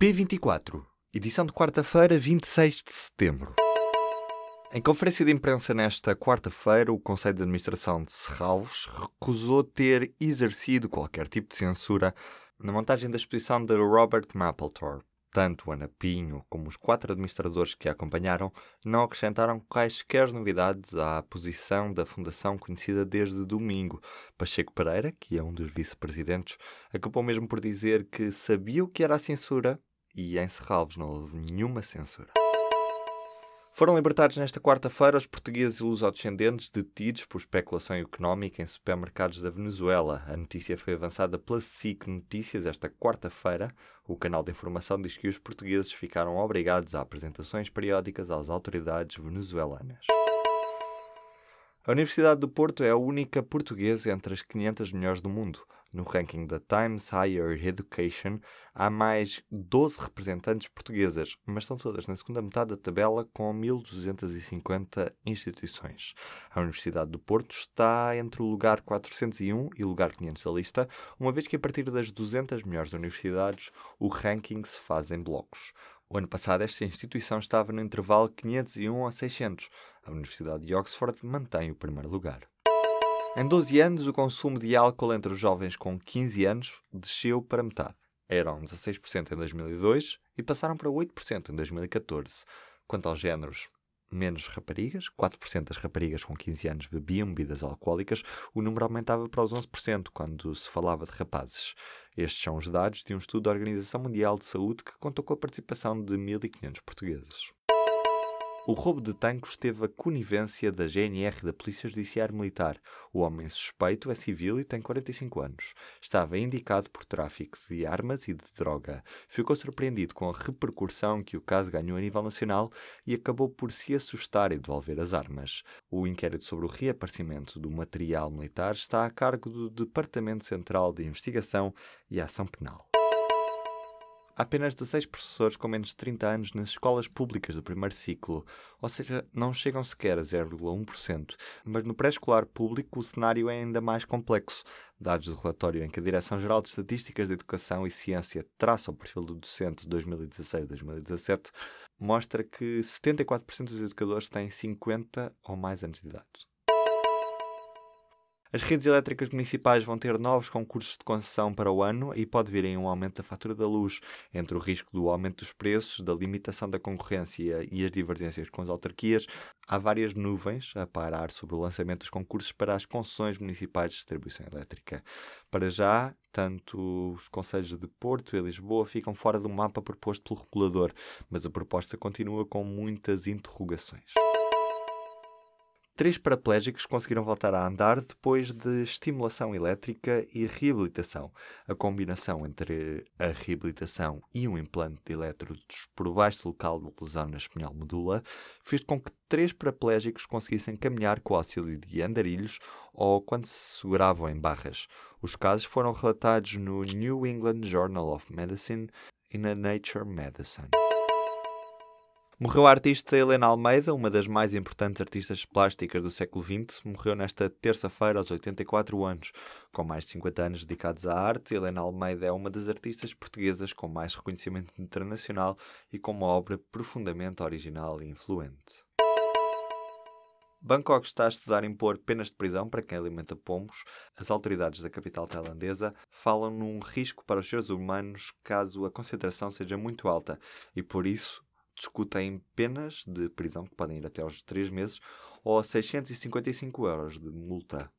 P24, edição de quarta-feira, 26 de setembro. Em conferência de imprensa nesta quarta-feira, o Conselho de Administração de Serralves recusou ter exercido qualquer tipo de censura na montagem da exposição de Robert Mapplethorpe. Tanto Ana Pinho como os quatro administradores que a acompanharam não acrescentaram quaisquer novidades à posição da Fundação conhecida desde domingo. Pacheco Pereira, que é um dos vice-presidentes, acabou mesmo por dizer que sabia o que era a censura e em Serralves não houve nenhuma censura. Foram libertados nesta quarta-feira os portugueses e lusodescendentes detidos por especulação económica em supermercados da Venezuela. A notícia foi avançada pela SIC Notícias esta quarta-feira. O canal de informação diz que os portugueses ficaram obrigados a apresentações periódicas às autoridades venezuelanas. A Universidade do Porto é a única portuguesa entre as 500 melhores do mundo. No ranking da Times Higher Education, há mais 12 representantes portuguesas, mas estão todas na segunda metade da tabela com 1.250 instituições. A Universidade do Porto está entre o lugar 401 e o lugar 500 da lista, uma vez que a partir das 200 melhores universidades o ranking se faz em blocos. O ano passado, esta instituição estava no intervalo 501 a 600. A Universidade de Oxford mantém o primeiro lugar. Em 12 anos, o consumo de álcool entre os jovens com 15 anos desceu para metade. Eram 16% em 2002 e passaram para 8% em 2014. Quanto aos géneros, menos raparigas, 4% das raparigas com 15 anos bebiam bebidas alcoólicas, o número aumentava para os 11% quando se falava de rapazes. Estes são os dados de um estudo da Organização Mundial de Saúde que contou com a participação de 1.500 portugueses. O roubo de tanques teve a conivência da GNR da Polícia Judiciária Militar. O homem suspeito é civil e tem 45 anos. Estava indicado por tráfico de armas e de droga. Ficou surpreendido com a repercussão que o caso ganhou a nível nacional e acabou por se assustar e devolver as armas. O inquérito sobre o reaparecimento do material militar está a cargo do Departamento Central de Investigação e Ação Penal. Apenas 16 professores com menos de 30 anos nas escolas públicas do primeiro ciclo, ou seja, não chegam sequer a 0,1%. Mas no pré-escolar público o cenário é ainda mais complexo. Dados do relatório em que a Direção-Geral de Estatísticas de Educação e Ciência traça o perfil do docente 2016-2017 mostra que 74% dos educadores têm 50 ou mais anos de idade. As redes elétricas municipais vão ter novos concursos de concessão para o ano e pode vir em um aumento da fatura da luz, entre o risco do aumento dos preços, da limitação da concorrência e as divergências com as autarquias. Há várias nuvens a pairar sobre o lançamento dos concursos para as concessões municipais de distribuição elétrica. Para já, tanto os conselhos de Porto e Lisboa ficam fora do mapa proposto pelo regulador, mas a proposta continua com muitas interrogações. Três paraplégicos conseguiram voltar a andar depois de estimulação elétrica e reabilitação. A combinação entre a reabilitação e um implante de elétrodos por baixo local de lesão na espinhal medula fez com que três paraplégicos conseguissem caminhar com o auxílio de andarilhos ou quando se seguravam em barras. Os casos foram relatados no New England Journal of Medicine e na Nature Medicine. Morreu a artista Helena Almeida, uma das mais importantes artistas plásticas do século XX. Morreu nesta terça-feira, aos 84 anos. Com mais de 50 anos dedicados à arte, Helena Almeida é uma das artistas portuguesas com mais reconhecimento internacional e com uma obra profundamente original e influente. Bangkok está a estudar impor penas de prisão para quem alimenta pombos. As autoridades da capital tailandesa falam num risco para os seres humanos caso a concentração seja muito alta e, por isso, discutem penas de prisão que podem ir até aos 3 meses ou 655 euros de multa.